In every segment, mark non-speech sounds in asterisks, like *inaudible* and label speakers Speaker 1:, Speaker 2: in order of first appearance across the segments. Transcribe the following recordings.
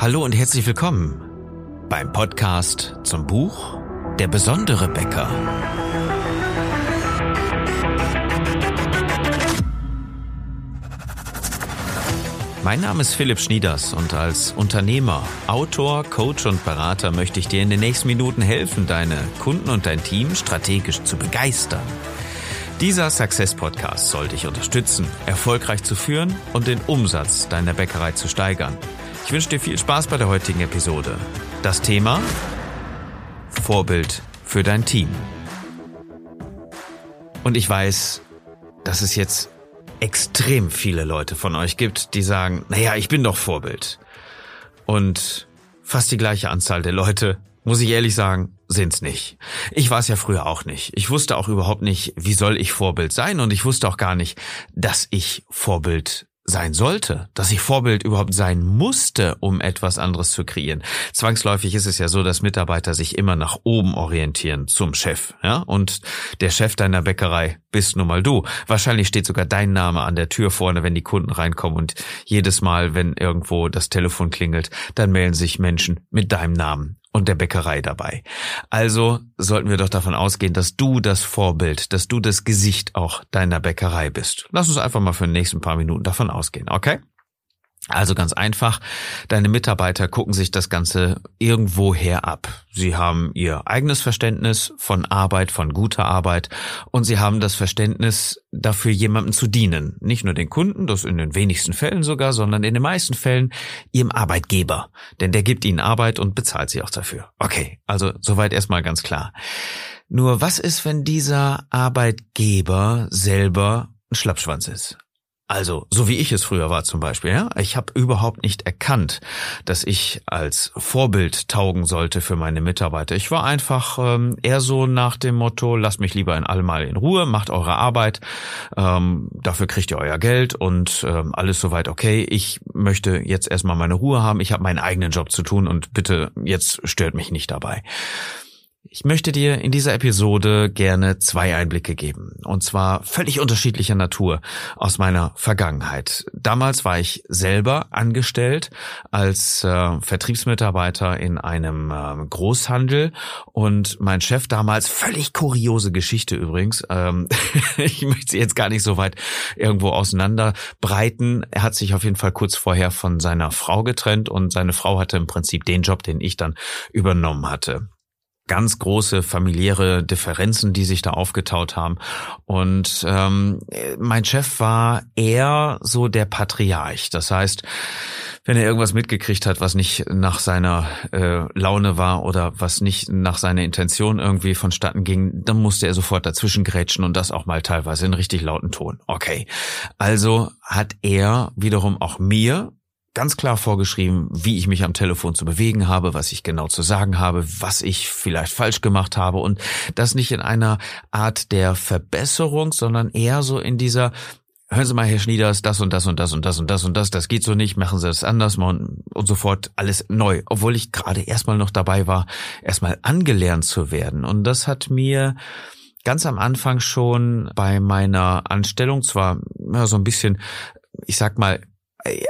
Speaker 1: Hallo und herzlich willkommen beim Podcast zum Buch Der besondere Bäcker. Mein Name ist Philipp Schnieders und als Unternehmer, Autor, Coach und Berater möchte ich dir in den nächsten Minuten helfen, deine Kunden und dein Team strategisch zu begeistern. Dieser Success Podcast soll dich unterstützen, erfolgreich zu führen und den Umsatz deiner Bäckerei zu steigern. Ich wünsche dir viel Spaß bei der heutigen Episode. Das Thema Vorbild für dein Team. Und ich weiß, dass es jetzt extrem viele Leute von euch gibt, die sagen, naja, ich bin doch Vorbild. Und fast die gleiche Anzahl der Leute, muss ich ehrlich sagen, sind's nicht. Ich war es ja früher auch nicht. Ich wusste auch überhaupt nicht, wie soll ich Vorbild sein und ich wusste auch gar nicht, dass ich Vorbild sein sollte, dass ich Vorbild überhaupt sein musste, um etwas anderes zu kreieren. Zwangsläufig ist es ja so, dass Mitarbeiter sich immer nach oben orientieren zum Chef, ja? Und der Chef deiner Bäckerei bist nun mal du. Wahrscheinlich steht sogar dein Name an der Tür vorne, wenn die Kunden reinkommen und jedes Mal, wenn irgendwo das Telefon klingelt, dann melden sich Menschen mit deinem Namen und der Bäckerei dabei. Also sollten wir doch davon ausgehen, dass du das Vorbild, dass du das Gesicht auch deiner Bäckerei bist. Lass uns einfach mal für die nächsten paar Minuten davon ausgehen, okay? Also ganz einfach, deine Mitarbeiter gucken sich das Ganze irgendwoher ab. Sie haben ihr eigenes Verständnis von Arbeit, von guter Arbeit und sie haben das Verständnis dafür, jemandem zu dienen. Nicht nur den Kunden, das in den wenigsten Fällen sogar, sondern in den meisten Fällen ihrem Arbeitgeber. Denn der gibt ihnen Arbeit und bezahlt sie auch dafür. Okay, also soweit erstmal ganz klar. Nur was ist, wenn dieser Arbeitgeber selber ein Schlappschwanz ist? Also, so wie ich es früher war zum Beispiel, ja. Ich habe überhaupt nicht erkannt, dass ich als Vorbild taugen sollte für meine Mitarbeiter. Ich war einfach ähm, eher so nach dem Motto, lasst mich lieber in allem in Ruhe, macht eure Arbeit, ähm, dafür kriegt ihr euer Geld und ähm, alles soweit okay. Ich möchte jetzt erstmal meine Ruhe haben, ich habe meinen eigenen Job zu tun und bitte jetzt stört mich nicht dabei. Ich möchte dir in dieser Episode gerne zwei Einblicke geben, und zwar völlig unterschiedlicher Natur aus meiner Vergangenheit. Damals war ich selber angestellt als äh, Vertriebsmitarbeiter in einem äh, Großhandel und mein Chef damals, völlig kuriose Geschichte übrigens, ähm, *laughs* ich möchte sie jetzt gar nicht so weit irgendwo auseinanderbreiten. Er hat sich auf jeden Fall kurz vorher von seiner Frau getrennt und seine Frau hatte im Prinzip den Job, den ich dann übernommen hatte ganz große familiäre Differenzen, die sich da aufgetaut haben. Und ähm, mein Chef war eher so der Patriarch. Das heißt, wenn er irgendwas mitgekriegt hat, was nicht nach seiner äh, Laune war oder was nicht nach seiner Intention irgendwie vonstatten ging, dann musste er sofort dazwischen grätschen und das auch mal teilweise in richtig lauten Ton. Okay. Also hat er wiederum auch mir ganz klar vorgeschrieben, wie ich mich am Telefon zu bewegen habe, was ich genau zu sagen habe, was ich vielleicht falsch gemacht habe und das nicht in einer Art der Verbesserung, sondern eher so in dieser Hören Sie mal, Herr Schnieders, das und das und das und das und das und das, das geht so nicht, machen Sie das anders und, und sofort alles neu. Obwohl ich gerade erstmal noch dabei war, erstmal angelernt zu werden. Und das hat mir ganz am Anfang schon bei meiner Anstellung zwar ja, so ein bisschen, ich sag mal,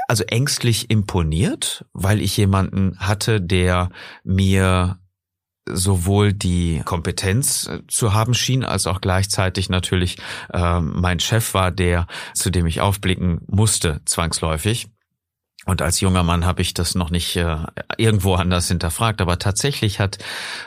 Speaker 1: also ängstlich imponiert, weil ich jemanden hatte, der mir sowohl die Kompetenz äh, zu haben schien, als auch gleichzeitig natürlich äh, mein Chef war, der, zu dem ich aufblicken musste, zwangsläufig. Und als junger Mann habe ich das noch nicht äh, irgendwo anders hinterfragt. Aber tatsächlich hat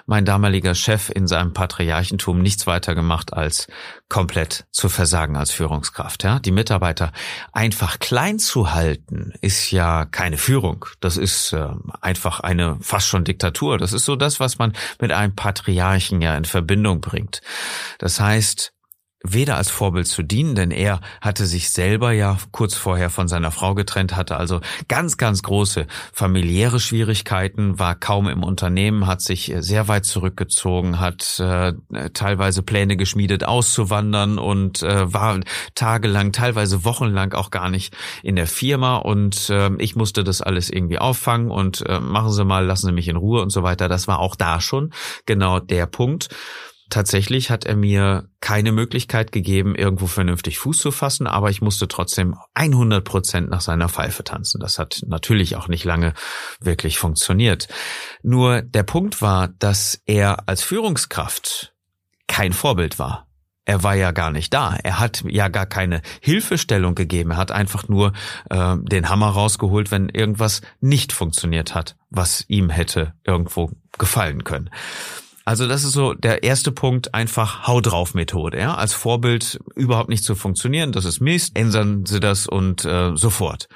Speaker 1: mein damaliger Chef in seinem Patriarchentum nichts weiter gemacht, als komplett zu versagen als Führungskraft. Ja? Die Mitarbeiter einfach klein zu halten, ist ja keine Führung. Das ist äh, einfach eine fast schon Diktatur. Das ist so das, was man mit einem Patriarchen ja in Verbindung bringt. Das heißt, weder als Vorbild zu dienen, denn er hatte sich selber ja kurz vorher von seiner Frau getrennt, hatte also ganz, ganz große familiäre Schwierigkeiten, war kaum im Unternehmen, hat sich sehr weit zurückgezogen, hat äh, teilweise Pläne geschmiedet, auszuwandern und äh, war tagelang, teilweise wochenlang auch gar nicht in der Firma und äh, ich musste das alles irgendwie auffangen und äh, machen Sie mal, lassen Sie mich in Ruhe und so weiter. Das war auch da schon genau der Punkt. Tatsächlich hat er mir keine Möglichkeit gegeben, irgendwo vernünftig Fuß zu fassen, aber ich musste trotzdem 100 Prozent nach seiner Pfeife tanzen. Das hat natürlich auch nicht lange wirklich funktioniert. Nur der Punkt war, dass er als Führungskraft kein Vorbild war. Er war ja gar nicht da. Er hat ja gar keine Hilfestellung gegeben. Er hat einfach nur äh, den Hammer rausgeholt, wenn irgendwas nicht funktioniert hat, was ihm hätte irgendwo gefallen können. Also das ist so der erste Punkt, einfach Hau drauf Methode. Ja? Als Vorbild überhaupt nicht zu funktionieren, das ist Mist, ändern Sie das und äh, sofort.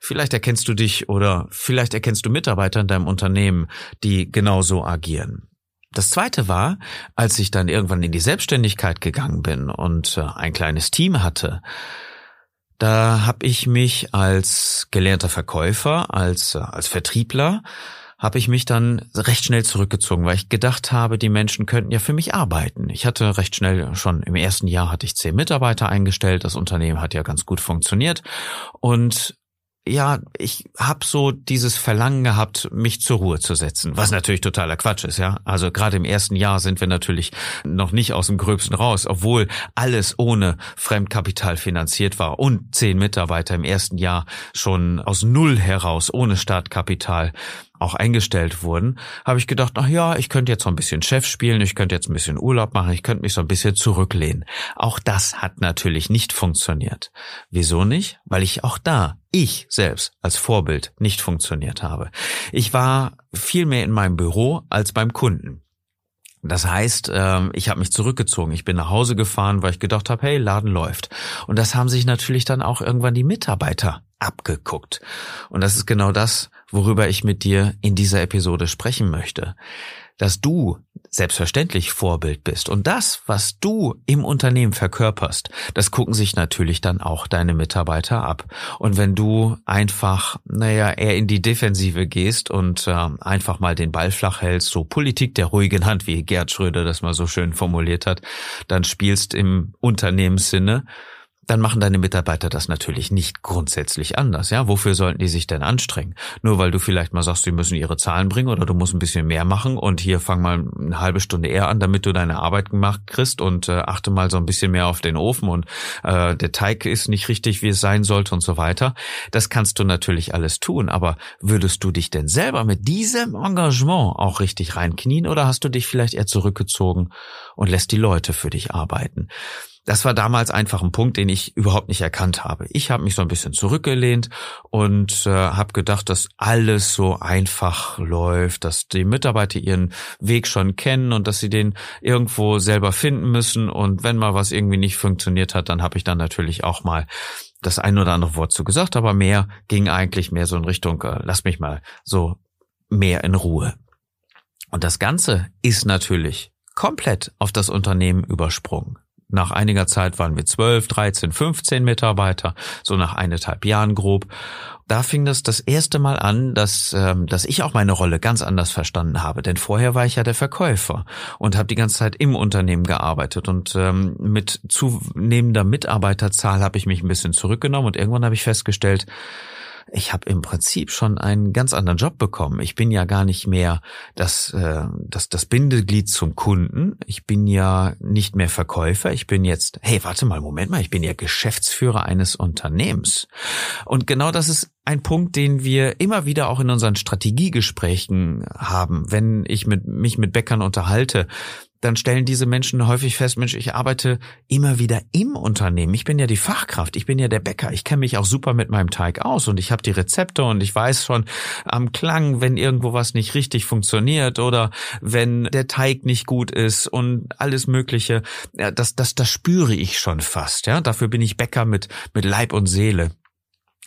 Speaker 1: Vielleicht erkennst du dich oder vielleicht erkennst du Mitarbeiter in deinem Unternehmen, die genauso agieren. Das zweite war, als ich dann irgendwann in die Selbstständigkeit gegangen bin und äh, ein kleines Team hatte, da habe ich mich als gelernter Verkäufer, als, äh, als Vertriebler habe ich mich dann recht schnell zurückgezogen, weil ich gedacht habe, die Menschen könnten ja für mich arbeiten. Ich hatte recht schnell schon im ersten Jahr hatte ich zehn Mitarbeiter eingestellt. Das Unternehmen hat ja ganz gut funktioniert und ja, ich habe so dieses Verlangen gehabt, mich zur Ruhe zu setzen, was natürlich totaler Quatsch ist, ja. Also gerade im ersten Jahr sind wir natürlich noch nicht aus dem Gröbsten raus, obwohl alles ohne Fremdkapital finanziert war und zehn Mitarbeiter im ersten Jahr schon aus Null heraus, ohne Startkapital auch eingestellt wurden, habe ich gedacht, ach ja, ich könnte jetzt so ein bisschen Chef spielen, ich könnte jetzt ein bisschen Urlaub machen, ich könnte mich so ein bisschen zurücklehnen. Auch das hat natürlich nicht funktioniert. Wieso nicht? Weil ich auch da, ich selbst als Vorbild nicht funktioniert habe. Ich war viel mehr in meinem Büro als beim Kunden. Das heißt, ähm, ich habe mich zurückgezogen. Ich bin nach Hause gefahren, weil ich gedacht habe, hey, Laden läuft. Und das haben sich natürlich dann auch irgendwann die Mitarbeiter abgeguckt. Und das ist genau das, worüber ich mit dir in dieser Episode sprechen möchte. Dass du selbstverständlich Vorbild bist. Und das, was du im Unternehmen verkörperst, das gucken sich natürlich dann auch deine Mitarbeiter ab. Und wenn du einfach, naja, eher in die Defensive gehst und äh, einfach mal den Ball flach hältst, so Politik der ruhigen Hand, wie Gerd Schröder das mal so schön formuliert hat, dann spielst im Unternehmenssinne, dann machen deine Mitarbeiter das natürlich nicht grundsätzlich anders. Ja, wofür sollten die sich denn anstrengen? Nur weil du vielleicht mal sagst, sie müssen ihre Zahlen bringen oder du musst ein bisschen mehr machen und hier fang mal eine halbe Stunde eher an, damit du deine Arbeit gemacht kriegst und äh, achte mal so ein bisschen mehr auf den Ofen und äh, der Teig ist nicht richtig, wie es sein sollte und so weiter. Das kannst du natürlich alles tun, aber würdest du dich denn selber mit diesem Engagement auch richtig reinknien oder hast du dich vielleicht eher zurückgezogen und lässt die Leute für dich arbeiten? Das war damals einfach ein Punkt, den ich überhaupt nicht erkannt habe. Ich habe mich so ein bisschen zurückgelehnt und äh, habe gedacht, dass alles so einfach läuft, dass die Mitarbeiter ihren Weg schon kennen und dass sie den irgendwo selber finden müssen. Und wenn mal was irgendwie nicht funktioniert hat, dann habe ich dann natürlich auch mal das ein oder andere Wort zu gesagt, aber mehr ging eigentlich mehr so in Richtung, äh, lass mich mal so mehr in Ruhe. Und das Ganze ist natürlich komplett auf das Unternehmen übersprungen. Nach einiger Zeit waren wir 12, 13, 15 Mitarbeiter, so nach eineinhalb Jahren grob. Da fing das das erste Mal an, dass, ähm, dass ich auch meine Rolle ganz anders verstanden habe. Denn vorher war ich ja der Verkäufer und habe die ganze Zeit im Unternehmen gearbeitet. Und ähm, mit zunehmender Mitarbeiterzahl habe ich mich ein bisschen zurückgenommen und irgendwann habe ich festgestellt, ich habe im Prinzip schon einen ganz anderen Job bekommen. Ich bin ja gar nicht mehr das, äh, das, das Bindeglied zum Kunden. Ich bin ja nicht mehr Verkäufer. Ich bin jetzt, hey, warte mal, Moment mal, ich bin ja Geschäftsführer eines Unternehmens. Und genau das ist ein Punkt, den wir immer wieder auch in unseren Strategiegesprächen haben. Wenn ich mit, mich mit Bäckern unterhalte, dann stellen diese Menschen häufig fest, Mensch, ich arbeite immer wieder im Unternehmen. Ich bin ja die Fachkraft, ich bin ja der Bäcker. Ich kenne mich auch super mit meinem Teig aus und ich habe die Rezepte und ich weiß schon am Klang, wenn irgendwo was nicht richtig funktioniert oder wenn der Teig nicht gut ist und alles Mögliche. Ja, das, das, das spüre ich schon fast. Ja, dafür bin ich Bäcker mit, mit Leib und Seele.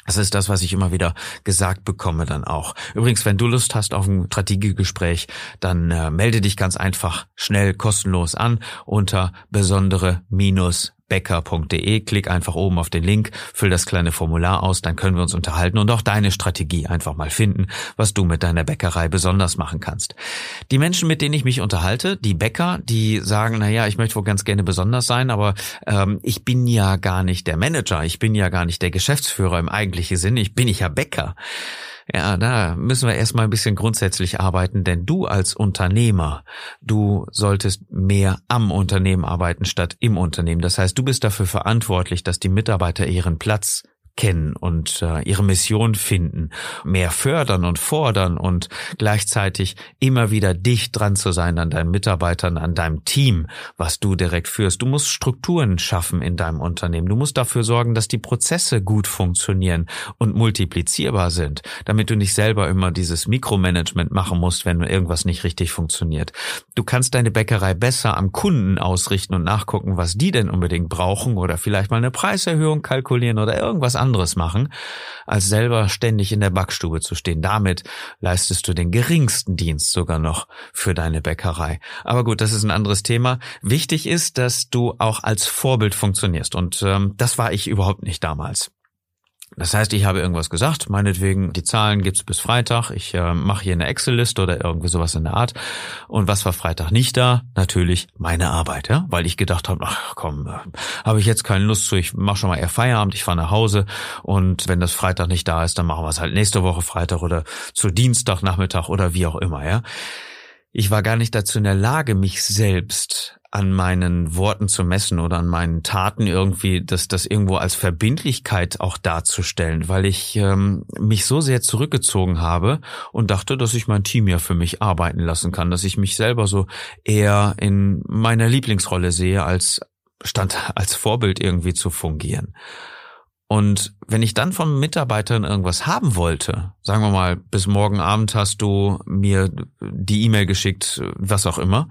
Speaker 1: Das ist das, was ich immer wieder gesagt bekomme dann auch. Übrigens, wenn du Lust hast auf ein Strategiegespräch, dann äh, melde dich ganz einfach schnell kostenlos an unter besondere minus becker.de. Klick einfach oben auf den Link, füll das kleine Formular aus, dann können wir uns unterhalten und auch deine Strategie einfach mal finden, was du mit deiner Bäckerei besonders machen kannst. Die Menschen, mit denen ich mich unterhalte, die Bäcker, die sagen, na ja, ich möchte wohl ganz gerne besonders sein, aber ähm, ich bin ja gar nicht der Manager, ich bin ja gar nicht der Geschäftsführer im eigentlichen Sinne, ich bin ich ja Bäcker Ja, da müssen wir erstmal ein bisschen grundsätzlich arbeiten, denn du als Unternehmer, du solltest mehr am Unternehmen arbeiten statt im Unternehmen. Das heißt, du bist dafür verantwortlich, dass die Mitarbeiter ihren Platz kennen und äh, ihre Mission finden, mehr fördern und fordern und gleichzeitig immer wieder dicht dran zu sein an deinen Mitarbeitern, an deinem Team, was du direkt führst. Du musst Strukturen schaffen in deinem Unternehmen. Du musst dafür sorgen, dass die Prozesse gut funktionieren und multiplizierbar sind, damit du nicht selber immer dieses Mikromanagement machen musst, wenn irgendwas nicht richtig funktioniert. Du kannst deine Bäckerei besser am Kunden ausrichten und nachgucken, was die denn unbedingt brauchen oder vielleicht mal eine Preiserhöhung kalkulieren oder irgendwas anderes anderes machen, als selber ständig in der Backstube zu stehen. Damit leistest du den geringsten Dienst sogar noch für deine Bäckerei. Aber gut, das ist ein anderes Thema. Wichtig ist, dass du auch als Vorbild funktionierst. Und ähm, das war ich überhaupt nicht damals. Das heißt, ich habe irgendwas gesagt, meinetwegen, die Zahlen gibt's bis Freitag, ich äh, mache hier eine Excel-Liste oder irgendwie sowas in der Art. Und was war Freitag nicht da? Natürlich meine Arbeit, ja, weil ich gedacht habe, ach komm, äh, habe ich jetzt keine Lust zu, ich mache schon mal eher Feierabend, ich fahre nach Hause und wenn das Freitag nicht da ist, dann machen wir es halt nächste Woche Freitag oder zu Dienstagnachmittag oder wie auch immer, ja. Ich war gar nicht dazu in der Lage, mich selbst an meinen Worten zu messen oder an meinen Taten irgendwie, das, das irgendwo als Verbindlichkeit auch darzustellen, weil ich ähm, mich so sehr zurückgezogen habe und dachte, dass ich mein Team ja für mich arbeiten lassen kann, dass ich mich selber so eher in meiner Lieblingsrolle sehe, als stand als Vorbild irgendwie zu fungieren. Und wenn ich dann von Mitarbeitern irgendwas haben wollte, sagen wir mal, bis morgen Abend hast du mir die E-Mail geschickt, was auch immer,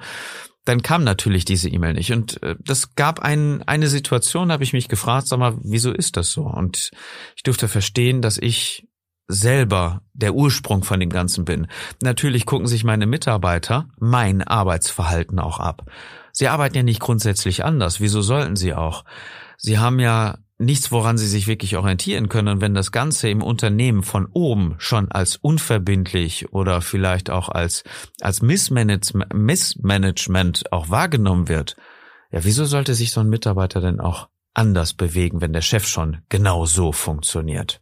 Speaker 1: dann kam natürlich diese E-Mail nicht. Und äh, das gab ein, eine Situation, habe ich mich gefragt, sag mal, wieso ist das so? Und ich durfte verstehen, dass ich selber der Ursprung von dem Ganzen bin. Natürlich gucken sich meine Mitarbeiter mein Arbeitsverhalten auch ab. Sie arbeiten ja nicht grundsätzlich anders. Wieso sollten sie auch? Sie haben ja nichts, woran sie sich wirklich orientieren können. Und wenn das Ganze im Unternehmen von oben schon als unverbindlich oder vielleicht auch als, als Missmanagement, Missmanagement auch wahrgenommen wird, ja, wieso sollte sich so ein Mitarbeiter denn auch anders bewegen, wenn der Chef schon genau so funktioniert?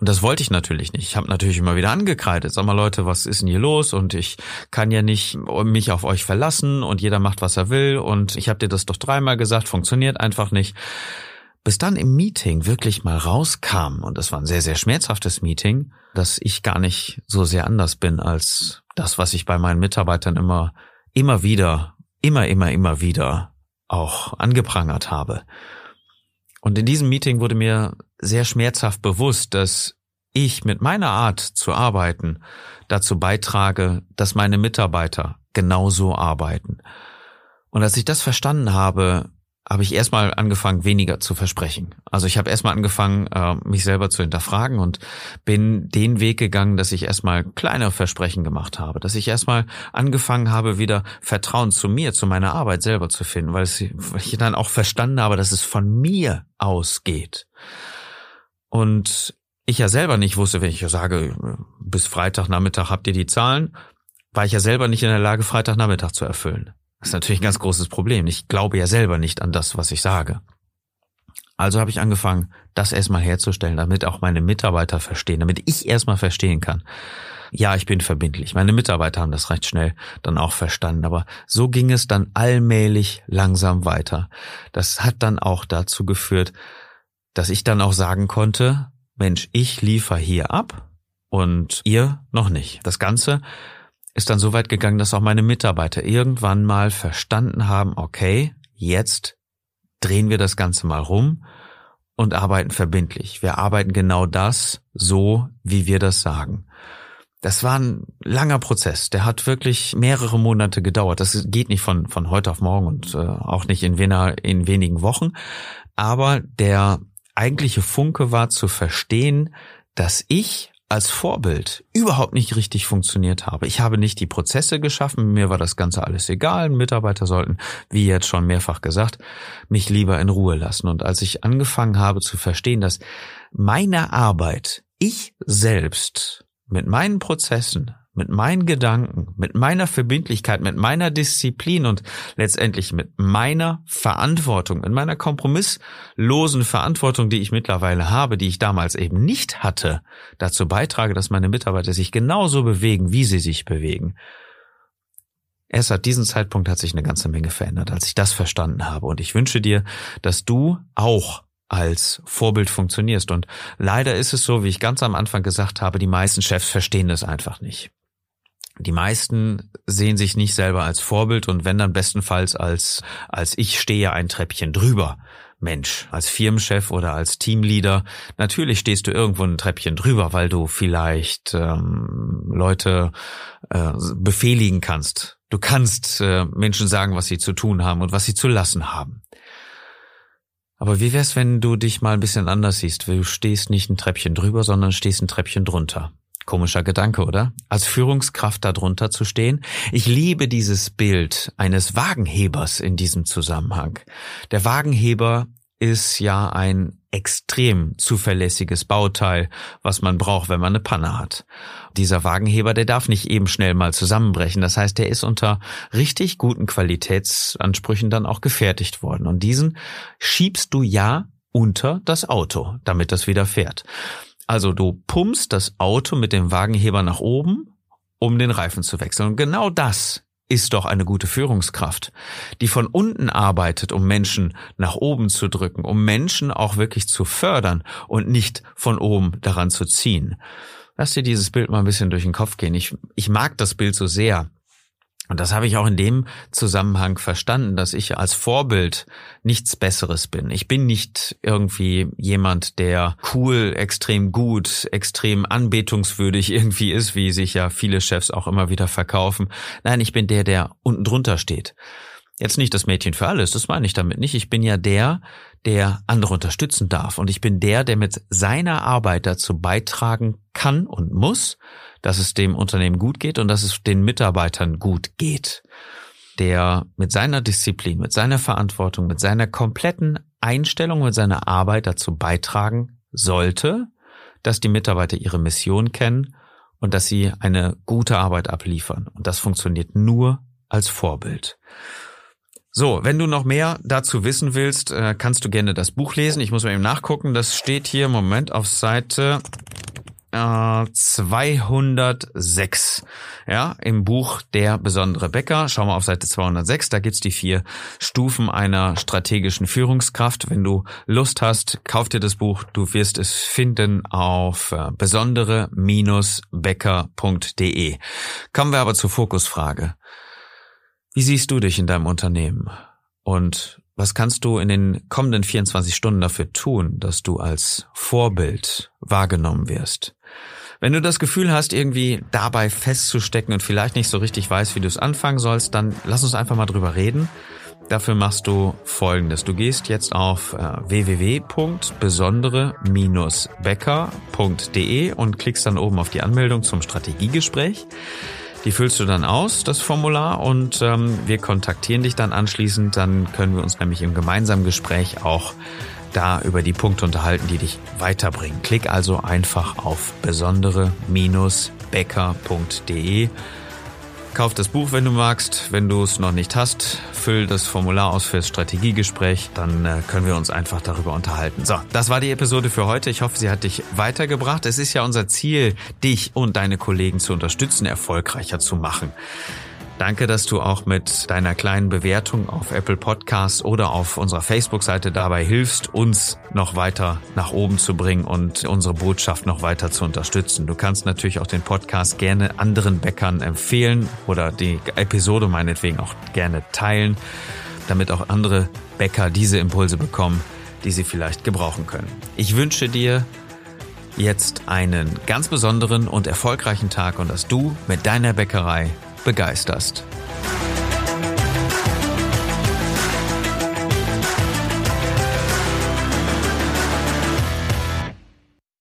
Speaker 1: Und das wollte ich natürlich nicht. Ich habe natürlich immer wieder angekreidet. Sag mal Leute, was ist denn hier los? Und ich kann ja nicht mich auf euch verlassen und jeder macht, was er will. Und ich habe dir das doch dreimal gesagt, funktioniert einfach nicht. Bis dann im Meeting wirklich mal rauskam, und das war ein sehr, sehr schmerzhaftes Meeting, dass ich gar nicht so sehr anders bin als das, was ich bei meinen Mitarbeitern immer, immer wieder, immer, immer, immer wieder auch angeprangert habe. Und in diesem Meeting wurde mir sehr schmerzhaft bewusst, dass ich mit meiner Art zu arbeiten dazu beitrage, dass meine Mitarbeiter genauso arbeiten. Und als ich das verstanden habe, habe ich erstmal angefangen, weniger zu versprechen. Also ich habe erstmal angefangen, äh, mich selber zu hinterfragen und bin den Weg gegangen, dass ich erstmal kleine Versprechen gemacht habe, dass ich erstmal angefangen habe, wieder Vertrauen zu mir, zu meiner Arbeit selber zu finden, weil, ich dann auch verstanden habe, dass es von mir ausgeht. Und ich ja selber nicht wusste, wenn ich sage, bis Freitagnachmittag habt ihr die Zahlen, war ich ja selber nicht in der Lage, Freitagnachmittag zu erfüllen. Das ist natürlich ein ganz großes Problem. Ich glaube ja selber nicht an das, was ich sage. Also habe ich angefangen, das erstmal herzustellen, damit auch meine Mitarbeiter verstehen, damit ich erstmal verstehen kann. Ja, ich bin verbindlich. Meine Mitarbeiter haben das recht schnell dann auch verstanden. Aber so ging es dann allmählich langsam weiter. Das hat dann auch dazu geführt, dass ich dann auch sagen konnte, Mensch, ich liefere hier ab und ihr noch nicht. Das Ganze ist dann so weit gegangen, dass auch meine Mitarbeiter irgendwann mal verstanden haben, okay, jetzt drehen wir das Ganze mal rum und arbeiten verbindlich. Wir arbeiten genau das so, wie wir das sagen. Das war ein langer Prozess. Der hat wirklich mehrere Monate gedauert. Das geht nicht von, von heute auf morgen und äh, auch nicht in, wener, in wenigen Wochen. Aber der eigentliche Funke war zu verstehen, dass ich als Vorbild überhaupt nicht richtig funktioniert habe. Ich habe nicht die Prozesse geschaffen, mir war das Ganze alles egal. Mitarbeiter sollten, wie jetzt schon mehrfach gesagt, mich lieber in Ruhe lassen. Und als ich angefangen habe zu verstehen, dass meine Arbeit, ich selbst mit meinen Prozessen, mit meinen Gedanken, mit meiner Verbindlichkeit, mit meiner Disziplin und letztendlich mit meiner Verantwortung, in meiner kompromisslosen Verantwortung, die ich mittlerweile habe, die ich damals eben nicht hatte, dazu beitrage, dass meine Mitarbeiter sich genauso bewegen, wie sie sich bewegen. Erst ab diesem Zeitpunkt hat sich eine ganze Menge verändert, als ich das verstanden habe. Und ich wünsche dir, dass du auch als Vorbild funktionierst. Und leider ist es so, wie ich ganz am Anfang gesagt habe, die meisten Chefs verstehen das einfach nicht. Die meisten sehen sich nicht selber als Vorbild und wenn dann bestenfalls als, als ich stehe ein Treppchen drüber. Mensch, als Firmenchef oder als Teamleader, natürlich stehst du irgendwo ein Treppchen drüber, weil du vielleicht ähm, Leute äh, befehligen kannst. Du kannst äh, Menschen sagen, was sie zu tun haben und was sie zu lassen haben. Aber wie wär's, wenn du dich mal ein bisschen anders siehst? Du stehst nicht ein Treppchen drüber, sondern stehst ein Treppchen drunter. Komischer Gedanke, oder? Als Führungskraft da drunter zu stehen. Ich liebe dieses Bild eines Wagenhebers in diesem Zusammenhang. Der Wagenheber ist ja ein extrem zuverlässiges Bauteil, was man braucht, wenn man eine Panne hat. Dieser Wagenheber, der darf nicht eben schnell mal zusammenbrechen. Das heißt, der ist unter richtig guten Qualitätsansprüchen dann auch gefertigt worden. Und diesen schiebst du ja unter das Auto, damit das wieder fährt. Also du pumpst das Auto mit dem Wagenheber nach oben, um den Reifen zu wechseln. Und genau das ist doch eine gute Führungskraft, die von unten arbeitet, um Menschen nach oben zu drücken, um Menschen auch wirklich zu fördern und nicht von oben daran zu ziehen. Lass dir dieses Bild mal ein bisschen durch den Kopf gehen. Ich, ich mag das Bild so sehr. Und das habe ich auch in dem Zusammenhang verstanden, dass ich als Vorbild nichts Besseres bin. Ich bin nicht irgendwie jemand, der cool, extrem gut, extrem anbetungswürdig irgendwie ist, wie sich ja viele Chefs auch immer wieder verkaufen. Nein, ich bin der, der unten drunter steht. Jetzt nicht das Mädchen für alles, das meine ich damit nicht. Ich bin ja der, der andere unterstützen darf. Und ich bin der, der mit seiner Arbeit dazu beitragen kann und muss, dass es dem Unternehmen gut geht und dass es den Mitarbeitern gut geht. Der mit seiner Disziplin, mit seiner Verantwortung, mit seiner kompletten Einstellung, mit seiner Arbeit dazu beitragen sollte, dass die Mitarbeiter ihre Mission kennen und dass sie eine gute Arbeit abliefern. Und das funktioniert nur als Vorbild. So, wenn du noch mehr dazu wissen willst, äh, kannst du gerne das Buch lesen. Ich muss mal eben nachgucken. Das steht hier, Moment, auf Seite 206, äh, ja, im Buch Der besondere Bäcker. Schau mal auf Seite 206, da gibt's die vier Stufen einer strategischen Führungskraft. Wenn du Lust hast, kauf dir das Buch. Du wirst es finden auf äh, besondere-bäcker.de. Kommen wir aber zur Fokusfrage. Wie siehst du dich in deinem Unternehmen? Und was kannst du in den kommenden 24 Stunden dafür tun, dass du als Vorbild wahrgenommen wirst? Wenn du das Gefühl hast, irgendwie dabei festzustecken und vielleicht nicht so richtig weißt, wie du es anfangen sollst, dann lass uns einfach mal drüber reden. Dafür machst du Folgendes. Du gehst jetzt auf äh, www.besondere-becker.de und klickst dann oben auf die Anmeldung zum Strategiegespräch. Die füllst du dann aus, das Formular, und ähm, wir kontaktieren dich dann anschließend. Dann können wir uns nämlich im gemeinsamen Gespräch auch da über die Punkte unterhalten, die dich weiterbringen. Klick also einfach auf besondere-becker.de Kauf das Buch, wenn du magst. Wenn du es noch nicht hast, füll das Formular aus fürs Strategiegespräch. Dann äh, können wir uns einfach darüber unterhalten. So, das war die Episode für heute. Ich hoffe, sie hat dich weitergebracht. Es ist ja unser Ziel, dich und deine Kollegen zu unterstützen, erfolgreicher zu machen. Danke, dass du auch mit deiner kleinen Bewertung auf Apple Podcasts oder auf unserer Facebook-Seite dabei hilfst, uns noch weiter nach oben zu bringen und unsere Botschaft noch weiter zu unterstützen. Du kannst natürlich auch den Podcast gerne anderen Bäckern empfehlen oder die Episode meinetwegen auch gerne teilen, damit auch andere Bäcker diese Impulse bekommen, die sie vielleicht gebrauchen können. Ich wünsche dir jetzt einen ganz besonderen und erfolgreichen Tag und dass du mit deiner Bäckerei begeisterst.